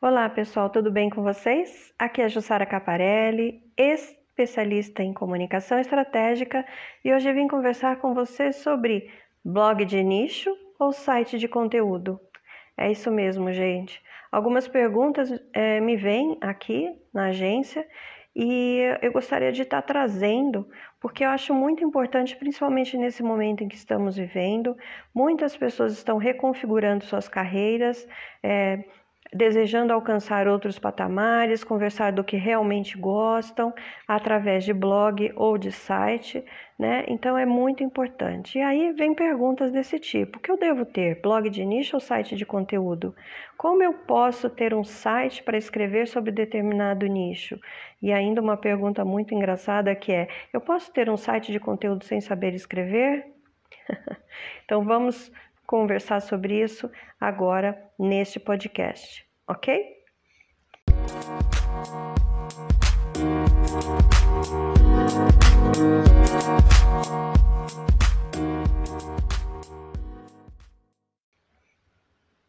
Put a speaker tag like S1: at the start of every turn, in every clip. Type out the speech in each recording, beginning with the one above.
S1: Olá pessoal, tudo bem com vocês? Aqui é Jussara Caparelli, especialista em comunicação estratégica, e hoje vim conversar com vocês sobre blog de nicho ou site de conteúdo. É isso mesmo, gente. Algumas perguntas é, me vêm aqui na agência e eu gostaria de estar trazendo, porque eu acho muito importante, principalmente nesse momento em que estamos vivendo, muitas pessoas estão reconfigurando suas carreiras. É, desejando alcançar outros patamares, conversar do que realmente gostam através de blog ou de site, né? Então é muito importante. E aí vem perguntas desse tipo: o que eu devo ter? Blog de nicho ou site de conteúdo? Como eu posso ter um site para escrever sobre determinado nicho? E ainda uma pergunta muito engraçada que é: eu posso ter um site de conteúdo sem saber escrever? então vamos conversar sobre isso agora neste podcast, ok?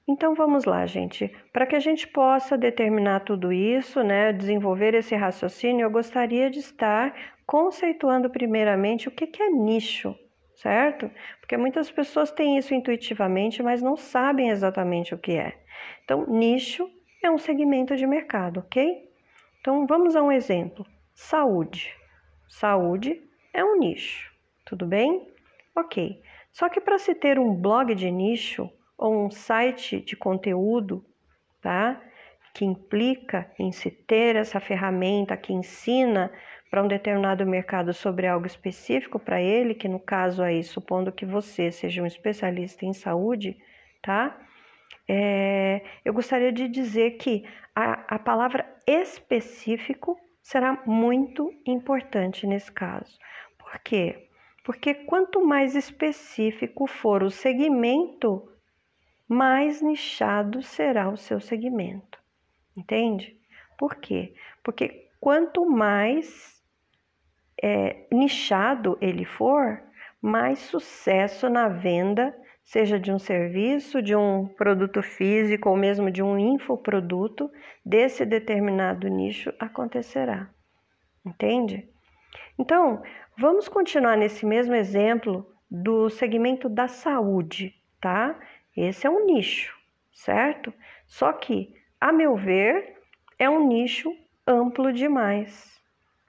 S1: Então vamos lá, gente. Para que a gente possa determinar tudo isso, né, desenvolver esse raciocínio, eu gostaria de estar conceituando primeiramente o que, é nicho, certo? Porque muitas pessoas têm isso intuitivamente, mas não sabem exatamente o que é. Então, nicho é um segmento de mercado, ok? Então, vamos a um exemplo: saúde. Saúde é um nicho, tudo bem? Ok. Só que para se ter um blog de nicho ou um site de conteúdo, tá? Que implica em se ter essa ferramenta que ensina para um determinado mercado sobre algo específico para ele, que no caso aí, supondo que você seja um especialista em saúde, tá? É, eu gostaria de dizer que a, a palavra específico será muito importante nesse caso. Por quê? Porque quanto mais específico for o segmento, mais nichado será o seu segmento. Entende? Por quê? Porque quanto mais é, nichado ele for, mais sucesso na venda, seja de um serviço, de um produto físico ou mesmo de um infoproduto desse determinado nicho acontecerá. Entende? Então, vamos continuar nesse mesmo exemplo do segmento da saúde, tá? Esse é um nicho, certo? Só que, a meu ver, é um nicho amplo demais.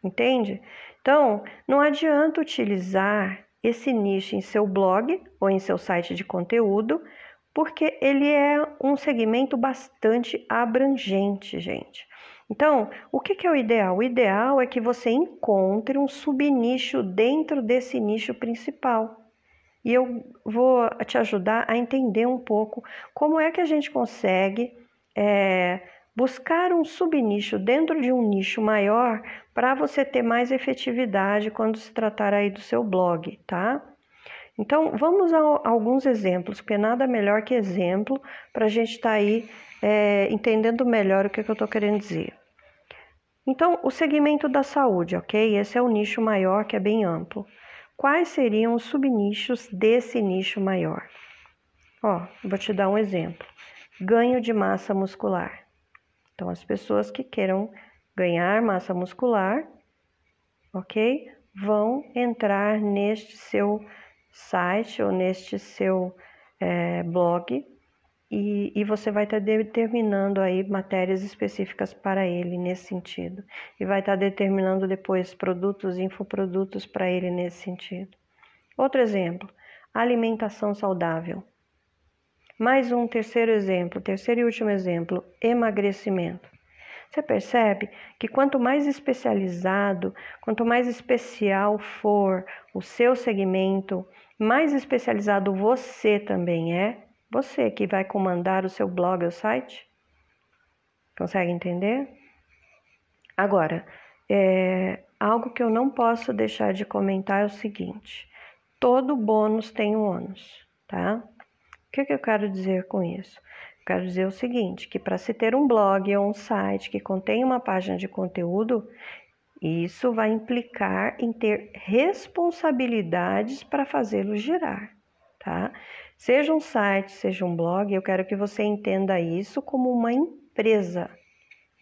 S1: Entende? Então, não adianta utilizar esse nicho em seu blog ou em seu site de conteúdo, porque ele é um segmento bastante abrangente, gente. Então, o que é o ideal? O ideal é que você encontre um subnicho dentro desse nicho principal. E eu vou te ajudar a entender um pouco como é que a gente consegue é, buscar um subnicho dentro de um nicho maior para você ter mais efetividade quando se tratar aí do seu blog, tá? Então, vamos a alguns exemplos, porque nada melhor que exemplo para a gente estar tá aí é, entendendo melhor o que, que eu estou querendo dizer. Então, o segmento da saúde, ok? Esse é o nicho maior que é bem amplo. Quais seriam os subnichos desse nicho maior? Ó, vou te dar um exemplo: ganho de massa muscular. Então, as pessoas que queiram ganhar massa muscular, ok? Vão entrar neste seu site ou neste seu é, blog e, e, você vai estar determinando aí matérias específicas para ele nesse sentido. E vai estar determinando depois produtos, infoprodutos para ele nesse sentido. Outro exemplo, alimentação saudável. Mais um terceiro exemplo, terceiro e último exemplo, emagrecimento. Você percebe que quanto mais especializado, quanto mais especial for o seu segmento, mais especializado você também é. Você que vai comandar o seu blog ou site. Consegue entender? Agora, é, algo que eu não posso deixar de comentar é o seguinte: todo bônus tem um ônus, tá? O que, que eu quero dizer com isso? Eu quero dizer o seguinte, que para se ter um blog ou um site que contém uma página de conteúdo, isso vai implicar em ter responsabilidades para fazê-lo girar, tá? Seja um site, seja um blog, eu quero que você entenda isso como uma empresa empresa.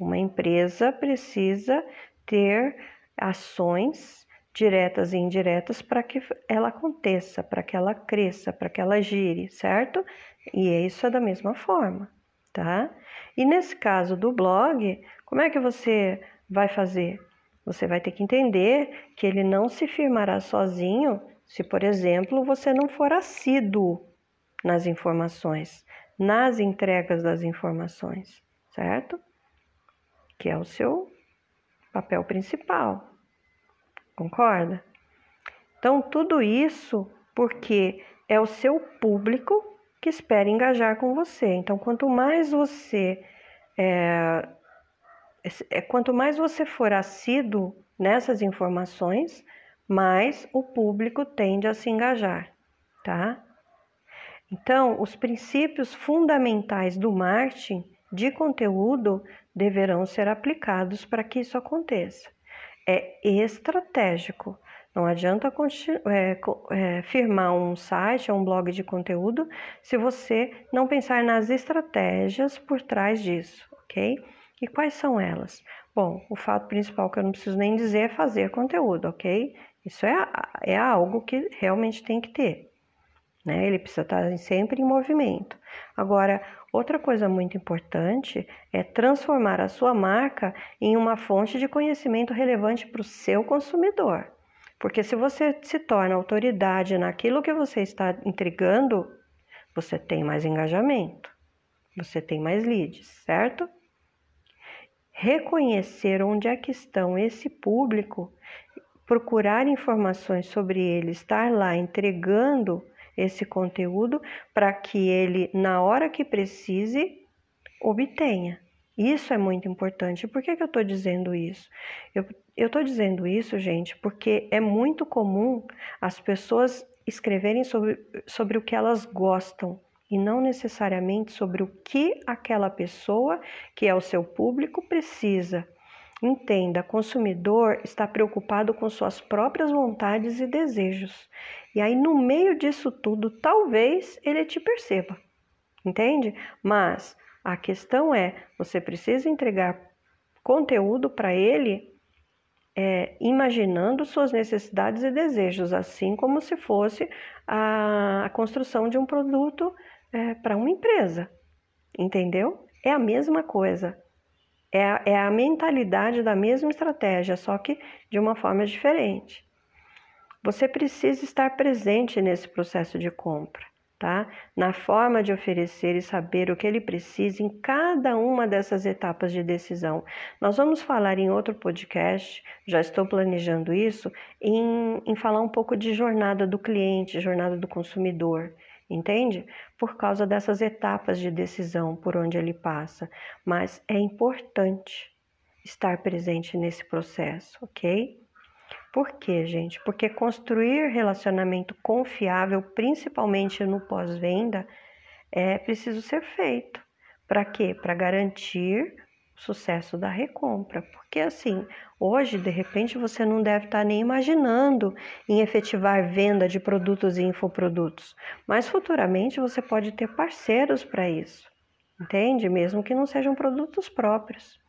S1: Uma empresa precisa ter ações diretas e indiretas para que ela aconteça, para que ela cresça, para que ela gire, certo? E isso é da mesma forma, tá? E nesse caso do blog, como é que você vai fazer? Você vai ter que entender que ele não se firmará sozinho se, por exemplo, você não for assíduo nas informações, nas entregas das informações, certo? Que é o seu papel principal. Concorda? Então, tudo isso porque é o seu público que espera engajar com você. Então, quanto mais você é, é, quanto mais você for assíduo nessas informações, mais o público tende a se engajar, tá? Então, os princípios fundamentais do marketing de conteúdo deverão ser aplicados para que isso aconteça é estratégico. Não adianta é, é, firmar um site ou um blog de conteúdo se você não pensar nas estratégias por trás disso, ok? E quais são elas? Bom, o fato principal que eu não preciso nem dizer é fazer conteúdo, ok? Isso é, é algo que realmente tem que ter. Né? Ele precisa estar sempre em movimento. Agora, Outra coisa muito importante é transformar a sua marca em uma fonte de conhecimento relevante para o seu consumidor. Porque se você se torna autoridade naquilo que você está entregando, você tem mais engajamento, você tem mais leads, certo? Reconhecer onde é que estão esse público, procurar informações sobre ele, estar lá entregando esse conteúdo para que ele, na hora que precise, obtenha. Isso é muito importante. Por que, que eu estou dizendo isso? Eu estou dizendo isso, gente, porque é muito comum as pessoas escreverem sobre, sobre o que elas gostam e não necessariamente sobre o que aquela pessoa, que é o seu público, precisa. Entenda, consumidor está preocupado com suas próprias vontades e desejos. E aí, no meio disso tudo, talvez ele te perceba, entende? Mas a questão é: você precisa entregar conteúdo para ele é, imaginando suas necessidades e desejos, assim como se fosse a, a construção de um produto é, para uma empresa, entendeu? É a mesma coisa. É a, é a mentalidade da mesma estratégia, só que de uma forma diferente. Você precisa estar presente nesse processo de compra, tá? Na forma de oferecer e saber o que ele precisa em cada uma dessas etapas de decisão. Nós vamos falar em outro podcast, já estou planejando isso, em, em falar um pouco de jornada do cliente, jornada do consumidor entende? Por causa dessas etapas de decisão por onde ele passa. Mas é importante estar presente nesse processo, ok? Por quê, gente? Porque construir relacionamento confiável, principalmente no pós-venda, é preciso ser feito. Para quê? Para garantir sucesso da recompra. Porque assim, Hoje, de repente, você não deve estar nem imaginando em efetivar venda de produtos e infoprodutos, mas futuramente você pode ter parceiros para isso, entende? Mesmo que não sejam produtos próprios,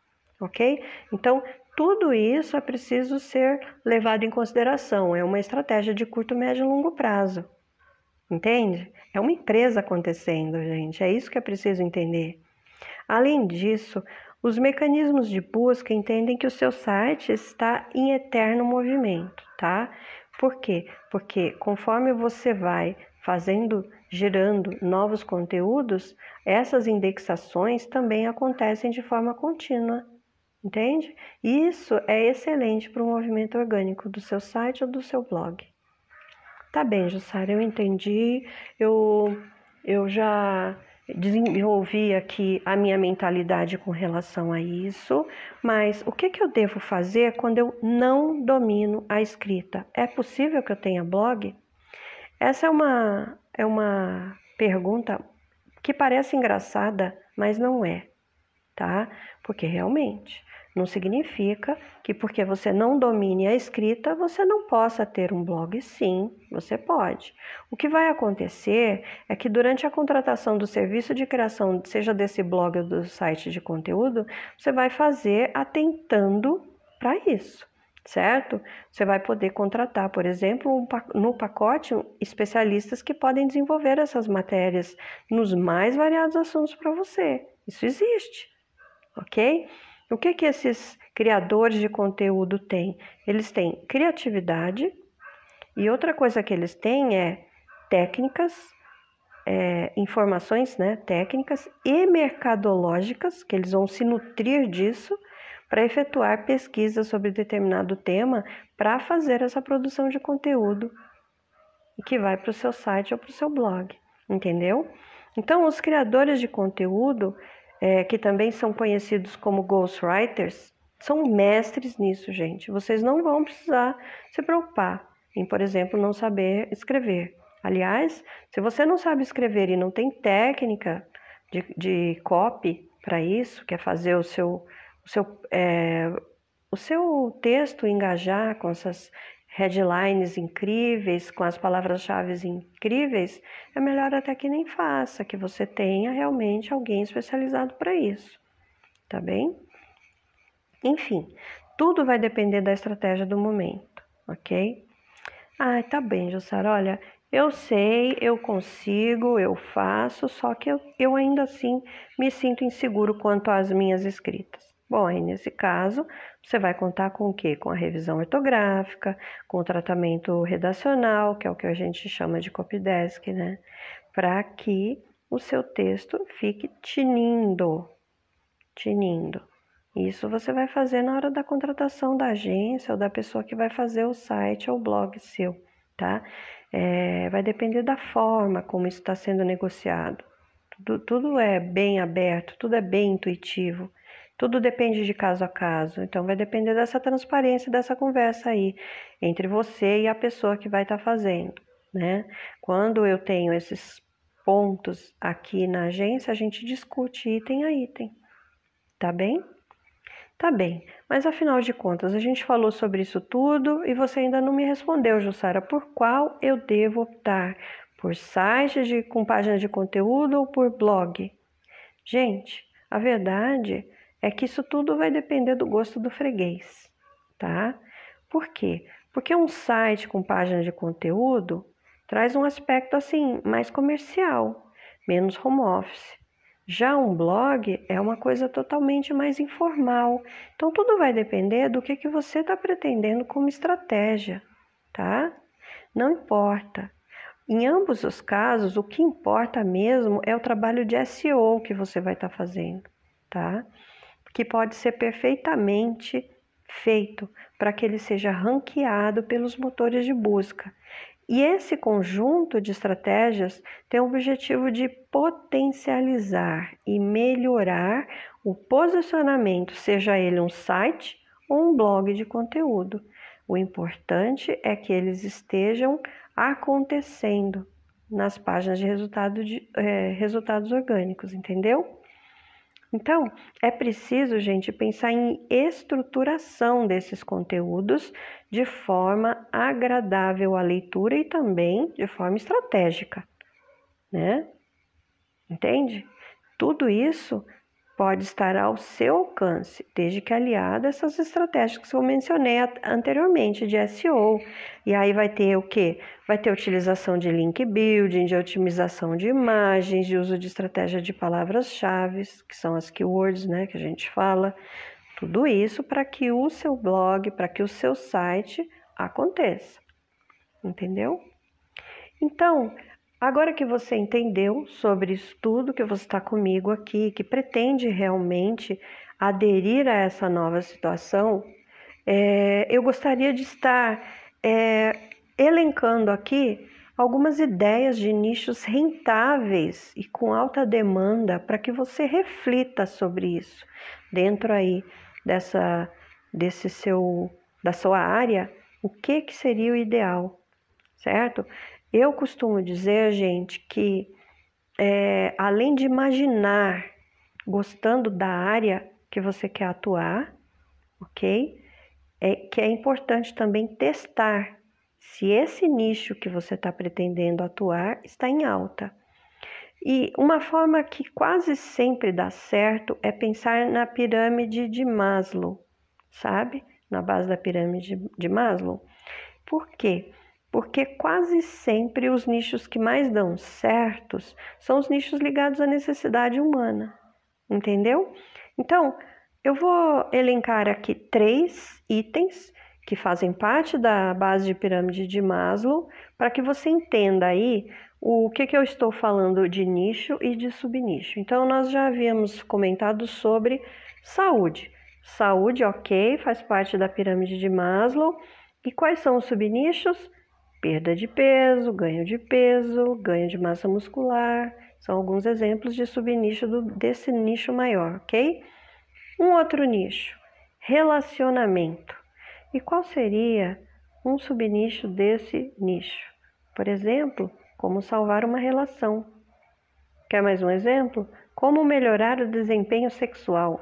S1: ok? Então, tudo isso é preciso ser levado em consideração, é uma estratégia de curto, médio e longo prazo, entende? É uma empresa acontecendo, gente, é isso que é preciso entender. Além disso, os mecanismos de busca entendem que o seu site está em eterno movimento, tá? Por quê? Porque conforme você vai fazendo, gerando novos conteúdos, essas indexações também acontecem de forma contínua, entende? Isso é excelente para o movimento orgânico do seu site ou do seu blog. Tá bem, Jussara, eu entendi, eu, eu já desenvolvi aqui a minha mentalidade com relação a isso, mas o que, que eu devo fazer quando eu não domino a escrita? É possível que eu tenha blog? Essa é uma, é uma pergunta que parece engraçada, mas não é, tá? Porque realmente não significa que porque você não domine a escrita, você não possa ter um blog. Sim, você pode. O que vai acontecer é que durante a contratação do serviço de criação, seja desse blog ou do site de conteúdo, você vai fazer atentando para isso certo? Você vai poder contratar, por exemplo, no pacote especialistas que podem desenvolver essas matérias nos mais variados assuntos para você. Isso existe, ok? O que que esses criadores de conteúdo têm? Eles têm criatividade e outra coisa que eles têm é técnicas, é, informações né, técnicas e mercadológicas, que eles vão se nutrir disso para efetuar pesquisas sobre determinado tema para fazer essa produção de conteúdo que vai para o seu site ou para o seu blog, entendeu? Então, os criadores de conteúdo, é, que também são conhecidos como ghostwriters, são mestres nisso, gente. Vocês não vão precisar se preocupar em, por exemplo, não saber escrever. Aliás, se você não sabe escrever e não tem técnica de, de copy para isso, quer fazer o seu o seu, é, o seu texto engajar com essas headlines incríveis, com as palavras-chave incríveis, é melhor até que nem faça, que você tenha realmente alguém especializado para isso, tá bem? Enfim, tudo vai depender da estratégia do momento, ok? Ah, tá bem, Jussara, olha, eu sei, eu consigo, eu faço, só que eu, eu ainda assim me sinto inseguro quanto às minhas escritas. Bom, aí nesse caso, você vai contar com o quê? Com a revisão ortográfica, com o tratamento redacional, que é o que a gente chama de copydesk, né? Para que o seu texto fique tinindo, tinindo. Isso você vai fazer na hora da contratação da agência ou da pessoa que vai fazer o site ou o blog seu, tá? É, vai depender da forma como isso está sendo negociado. Tudo, tudo é bem aberto, tudo é bem intuitivo. Tudo depende de caso a caso, então vai depender dessa transparência, dessa conversa aí entre você e a pessoa que vai estar tá fazendo, né? Quando eu tenho esses pontos aqui na agência, a gente discute item a item, tá bem? Tá bem, mas afinal de contas, a gente falou sobre isso tudo e você ainda não me respondeu, Jussara, por qual eu devo optar? Por site de, com página de conteúdo ou por blog? Gente, a verdade é que isso tudo vai depender do gosto do freguês, tá? Por quê? Porque um site com página de conteúdo traz um aspecto assim mais comercial, menos home office. Já um blog é uma coisa totalmente mais informal. Então tudo vai depender do que, que você está pretendendo como estratégia, tá? Não importa. Em ambos os casos, o que importa mesmo é o trabalho de SEO que você vai estar tá fazendo, tá? Que pode ser perfeitamente feito para que ele seja ranqueado pelos motores de busca. E esse conjunto de estratégias tem o objetivo de potencializar e melhorar o posicionamento, seja ele um site ou um blog de conteúdo. O importante é que eles estejam acontecendo nas páginas de, resultado de é, resultados orgânicos, entendeu? Então, é preciso, gente, pensar em estruturação desses conteúdos de forma agradável à leitura e também de forma estratégica, né? Entende? Tudo isso pode estar ao seu alcance, desde que aliada a essas estratégias que eu mencionei anteriormente de SEO. E aí vai ter o que? Vai ter utilização de link building, de otimização de imagens, de uso de estratégia de palavras-chave, que são as keywords, né, que a gente fala. Tudo isso para que o seu blog, para que o seu site aconteça. Entendeu? Então, Agora que você entendeu sobre isso tudo, que você está comigo aqui, que pretende realmente aderir a essa nova situação, é, eu gostaria de estar é, elencando aqui algumas ideias de nichos rentáveis e com alta demanda para que você reflita sobre isso dentro aí dessa desse seu da sua área, o que que seria o ideal, certo? Eu costumo dizer, gente, que é, além de imaginar gostando da área que você quer atuar, ok? É que é importante também testar se esse nicho que você está pretendendo atuar está em alta. E uma forma que quase sempre dá certo é pensar na pirâmide de Maslow, sabe? Na base da pirâmide de Maslow. Por quê? Porque quase sempre os nichos que mais dão certos são os nichos ligados à necessidade humana, entendeu? Então, eu vou elencar aqui três itens que fazem parte da base de pirâmide de Maslow para que você entenda aí o que, que eu estou falando de nicho e de subnicho. Então, nós já havíamos comentado sobre saúde. Saúde, ok, faz parte da pirâmide de Maslow. E quais são os subnichos? Perda de peso, ganho de peso, ganho de massa muscular. São alguns exemplos de subnicho do, desse nicho maior, ok? Um outro nicho, relacionamento. E qual seria um subnicho desse nicho? Por exemplo, como salvar uma relação. Quer mais um exemplo? Como melhorar o desempenho sexual.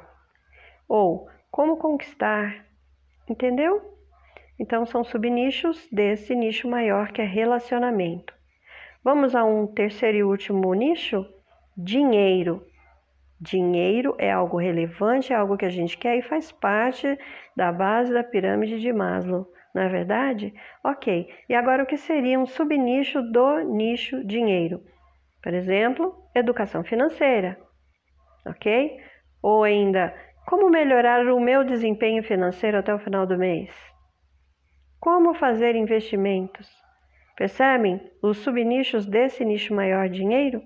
S1: Ou como conquistar. Entendeu? Então são subnichos desse nicho maior que é relacionamento. Vamos a um terceiro e último nicho? Dinheiro. Dinheiro é algo relevante, é algo que a gente quer e faz parte da base da pirâmide de Maslow não é verdade? Ok, e agora o que seria um subnicho do nicho dinheiro? Por exemplo, educação financeira, ok? Ou ainda, como melhorar o meu desempenho financeiro até o final do mês? Como fazer investimentos? Percebem os subnichos desse nicho maior dinheiro?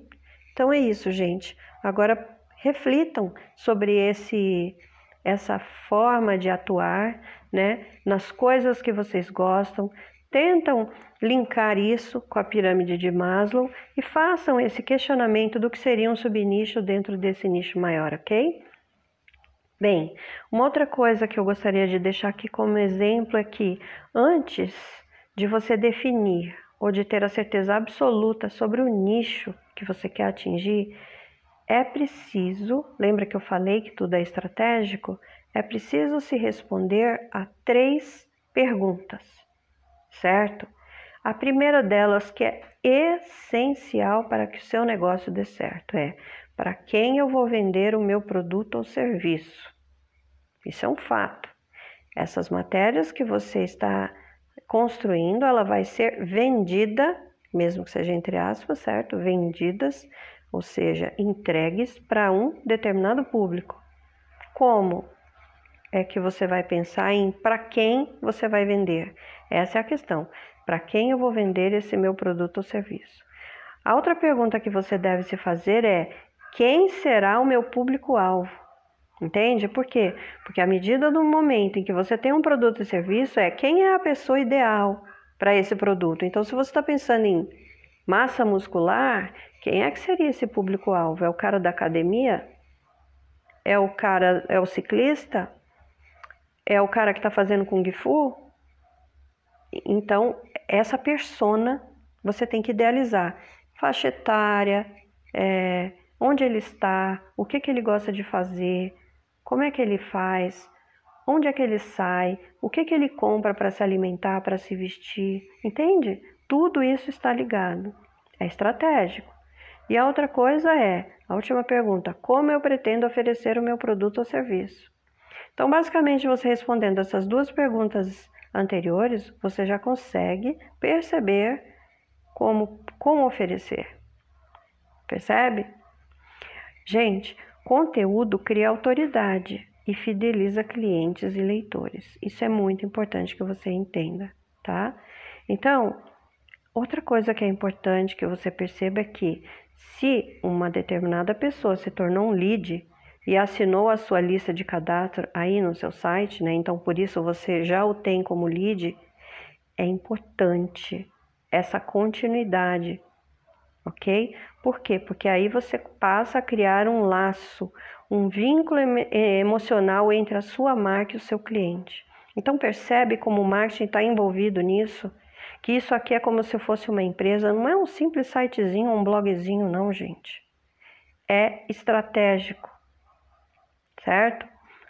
S1: Então é isso, gente. Agora reflitam sobre esse essa forma de atuar, né, nas coisas que vocês gostam, tentam linkar isso com a pirâmide de Maslow e façam esse questionamento do que seria um subnicho dentro desse nicho maior, ok? Bem, uma outra coisa que eu gostaria de deixar aqui como exemplo é que antes de você definir ou de ter a certeza absoluta sobre o nicho que você quer atingir, é preciso, lembra que eu falei que tudo é estratégico? É preciso se responder a três perguntas, certo? A primeira delas, que é essencial para que o seu negócio dê certo, é para quem eu vou vender o meu produto ou serviço. Isso é um fato. Essas matérias que você está construindo, ela vai ser vendida, mesmo que seja entre aspas, certo? Vendidas ou seja, entregues para um determinado público. Como é que você vai pensar em para quem você vai vender? Essa é a questão. Para quem eu vou vender esse meu produto ou serviço? A outra pergunta que você deve se fazer é: quem será o meu público-alvo? Entende? Por quê? Porque à medida do momento em que você tem um produto e serviço, é quem é a pessoa ideal para esse produto. Então, se você está pensando em massa muscular, quem é que seria esse público-alvo? É o cara da academia? É o cara, é o ciclista? É o cara que está fazendo Kung Fu? Então, essa persona você tem que idealizar. Faixa etária, é, onde ele está, o que, que ele gosta de fazer, como é que ele faz, onde é que ele sai, o que, que ele compra para se alimentar, para se vestir, entende? Tudo isso está ligado. É estratégico. E a outra coisa é, a última pergunta, como eu pretendo oferecer o meu produto ou serviço? Então, basicamente, você respondendo essas duas perguntas anteriores, você já consegue perceber como, como oferecer. Percebe? Gente, conteúdo cria autoridade e fideliza clientes e leitores. Isso é muito importante que você entenda, tá? Então, outra coisa que é importante que você perceba é que se uma determinada pessoa se tornou um lead e assinou a sua lista de cadastro aí no seu site, né? Então por isso você já o tem como lead, é importante essa continuidade, ok? Por quê? Porque aí você passa a criar um laço, um vínculo eh, emocional entre a sua marca e o seu cliente. Então percebe como o marketing está envolvido nisso que isso aqui é como se fosse uma empresa, não é um simples sitezinho, um blogzinho, não, gente. É estratégico, certo?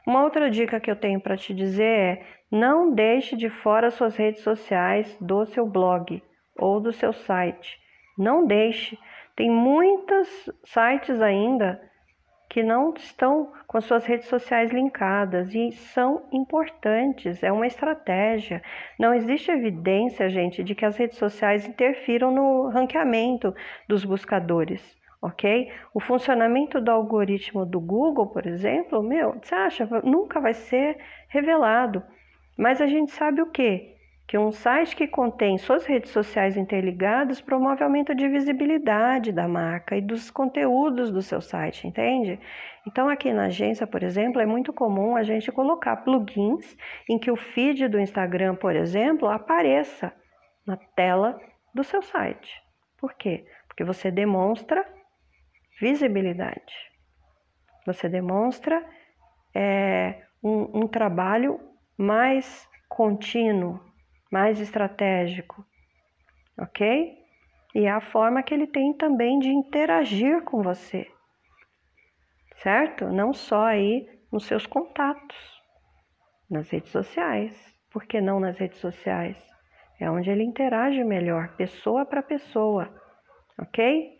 S1: Uma outra dica que eu tenho para te dizer é: não deixe de fora suas redes sociais do seu blog ou do seu site. Não deixe. Tem muitos sites ainda que não estão com as suas redes sociais linkadas e são importantes, é uma estratégia. Não existe evidência, gente, de que as redes sociais interfiram no ranqueamento dos buscadores ok? O funcionamento do algoritmo do Google, por exemplo, meu, você acha, nunca vai ser revelado. Mas a gente sabe o quê? Que um site que contém suas redes sociais interligadas promove aumento de visibilidade da marca e dos conteúdos do seu site, entende? Então, aqui na agência, por exemplo, é muito comum a gente colocar plugins em que o feed do Instagram, por exemplo, apareça na tela do seu site. Por quê? Porque você demonstra visibilidade. Você demonstra é, um, um trabalho mais contínuo, mais estratégico, ok? E é a forma que ele tem também de interagir com você, certo? Não só aí nos seus contatos, nas redes sociais. Por que não nas redes sociais? É onde ele interage melhor, pessoa para pessoa, ok?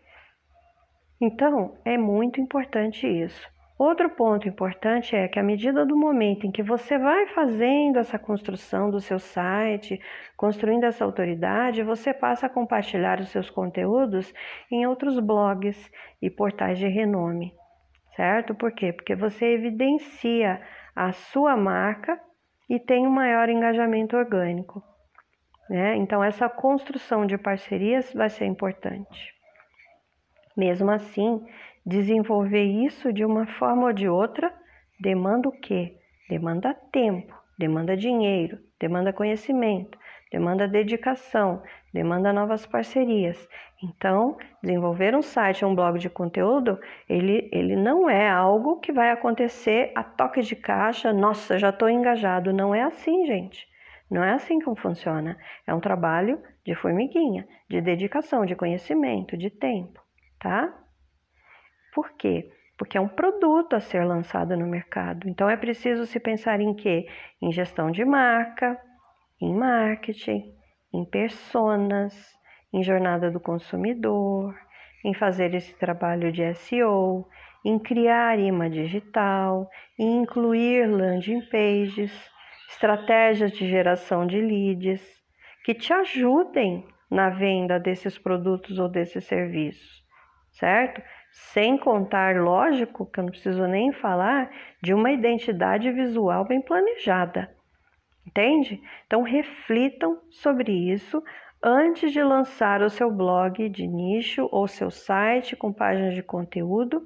S1: Então, é muito importante isso. Outro ponto importante é que, à medida do momento em que você vai fazendo essa construção do seu site, construindo essa autoridade, você passa a compartilhar os seus conteúdos em outros blogs e portais de renome, certo? Por quê? Porque você evidencia a sua marca e tem um maior engajamento orgânico. Né? Então, essa construção de parcerias vai ser importante. Mesmo assim, desenvolver isso de uma forma ou de outra demanda o quê? Demanda tempo, demanda dinheiro, demanda conhecimento, demanda dedicação, demanda novas parcerias. Então, desenvolver um site, um blog de conteúdo, ele, ele não é algo que vai acontecer a toque de caixa, nossa, já estou engajado. Não é assim, gente. Não é assim como funciona. É um trabalho de formiguinha, de dedicação, de conhecimento, de tempo tá? Por quê? Porque é um produto a ser lançado no mercado. Então é preciso se pensar em quê? Em gestão de marca, em marketing, em personas, em jornada do consumidor, em fazer esse trabalho de SEO, em criar imã digital, em incluir landing pages, estratégias de geração de leads que te ajudem na venda desses produtos ou desses serviços certo? Sem contar, lógico, que eu não preciso nem falar, de uma identidade visual bem planejada. Entende? Então reflitam sobre isso antes de lançar o seu blog de nicho ou seu site com páginas de conteúdo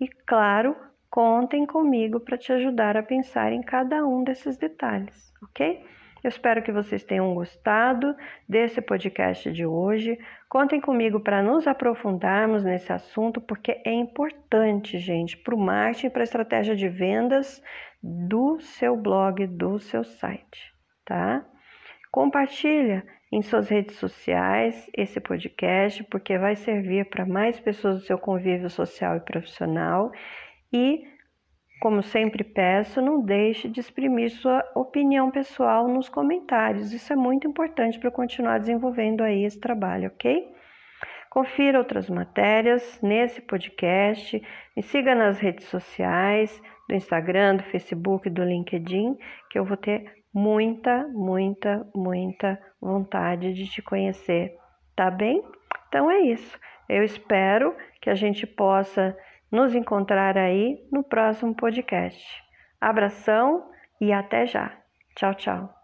S1: e, claro, contem comigo para te ajudar a pensar em cada um desses detalhes, ok? Eu espero que vocês tenham gostado desse podcast de hoje. Contem comigo para nos aprofundarmos nesse assunto, porque é importante, gente, para o marketing, para a estratégia de vendas do seu blog, do seu site, tá? Compartilha em suas redes sociais esse podcast, porque vai servir para mais pessoas do seu convívio social e profissional e como sempre peço, não deixe de exprimir sua opinião pessoal nos comentários. Isso é muito importante para continuar desenvolvendo aí esse trabalho, ok? Confira outras matérias nesse podcast, me siga nas redes sociais, do Instagram, do Facebook, do LinkedIn, que eu vou ter muita, muita, muita vontade de te conhecer, tá bem? Então é isso. Eu espero que a gente possa nos encontrar aí no próximo podcast. Abração e até já. Tchau, tchau.